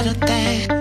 out a that.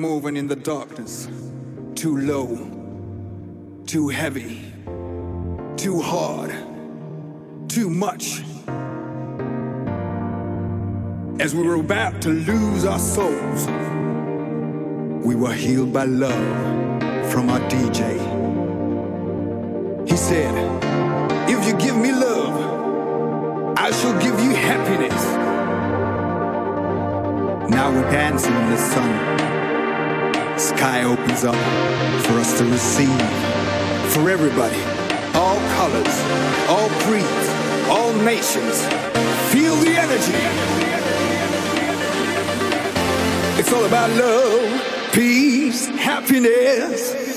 Moving in the darkness. Too low, too heavy, too hard, too much. As we were about to lose our souls, we were healed by love from our DJ. He said, If you give me love, I shall give you happiness. Now we're dancing in the sun. Sky opens up for us to receive. For everybody, all colors, all creeds, all nations. Feel the energy. It's all about love, peace, happiness.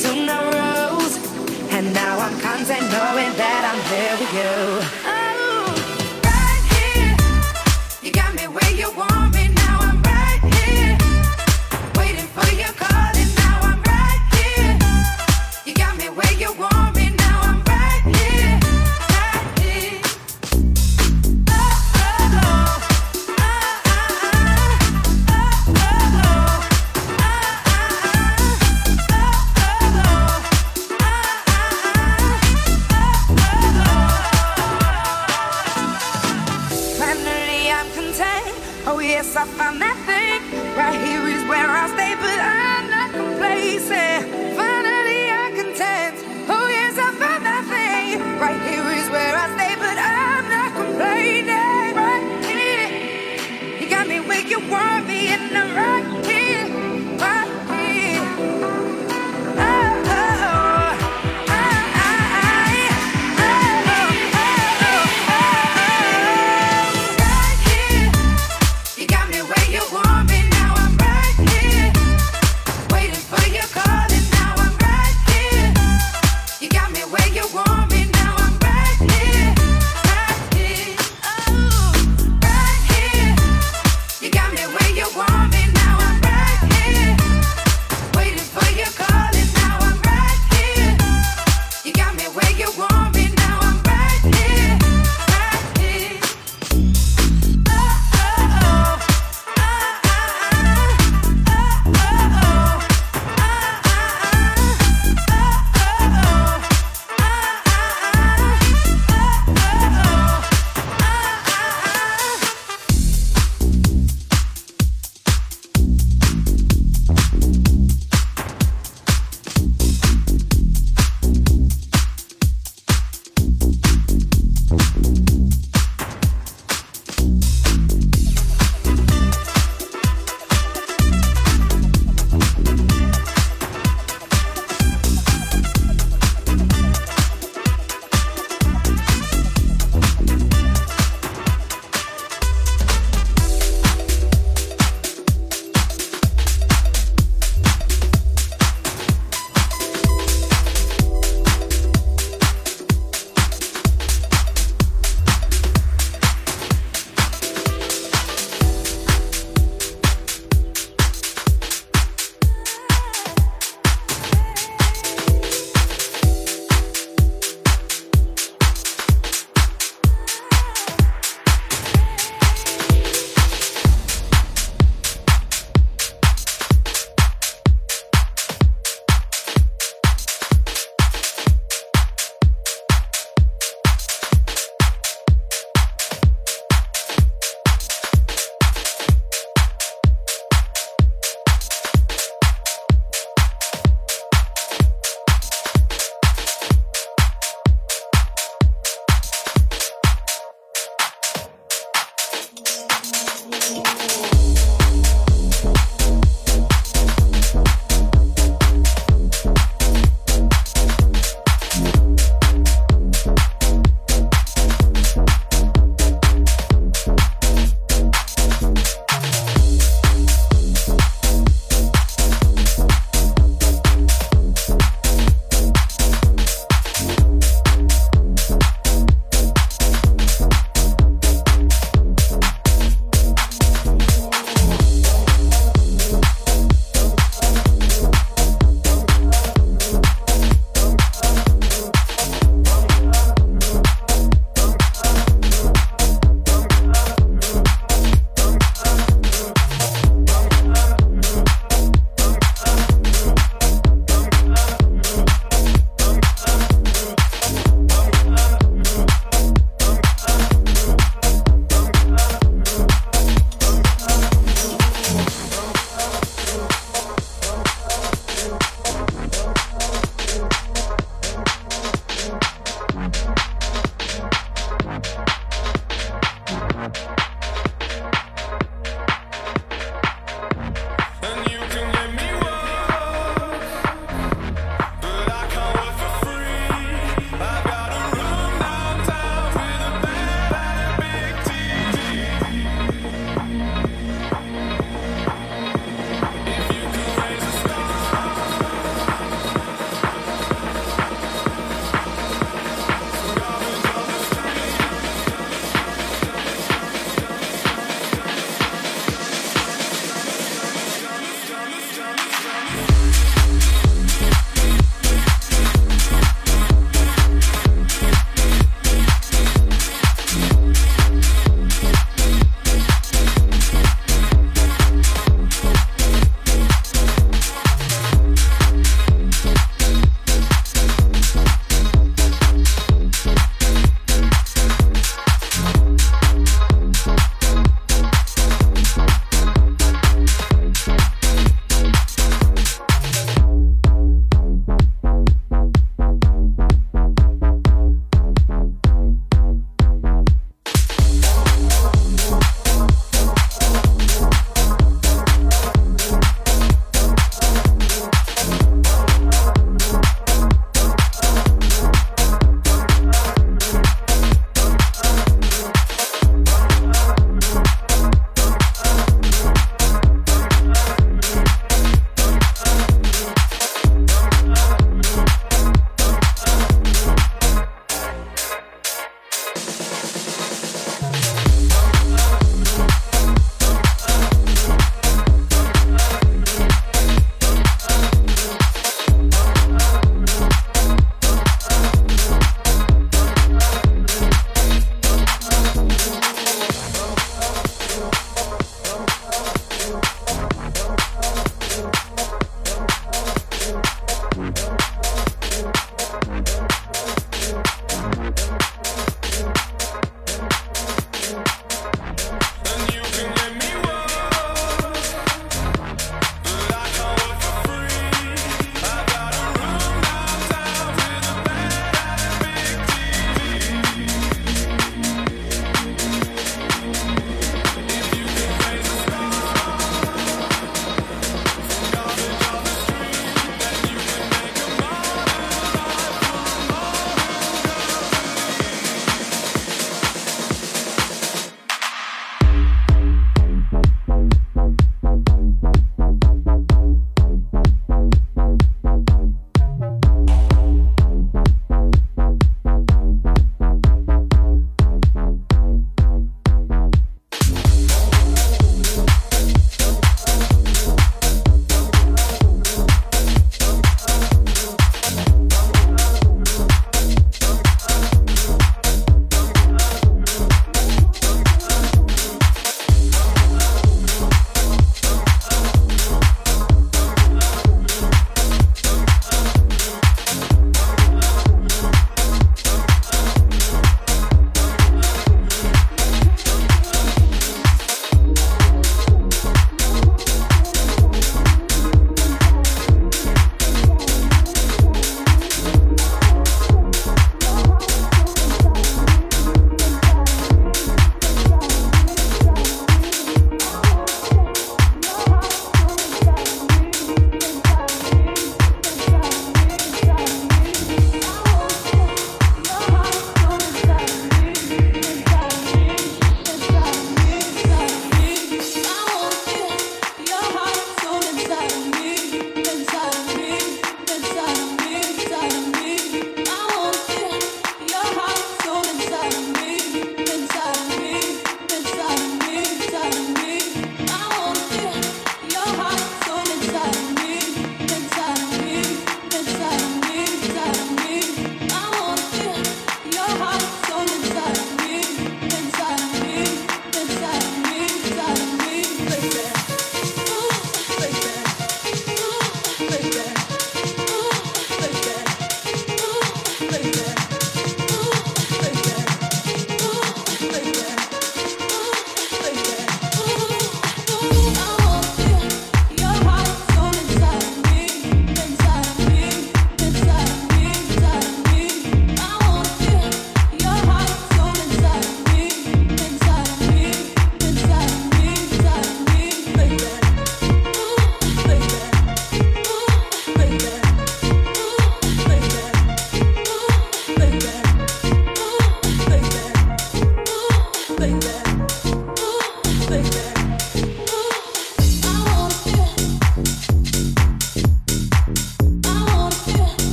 been rose, and now I'm content knowing that I'm here with you. Thank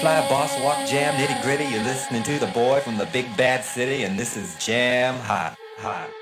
fly, boss walk, jam, nitty gritty. You're listening to the boy from the big bad city, and this is Jam Hot. Hot.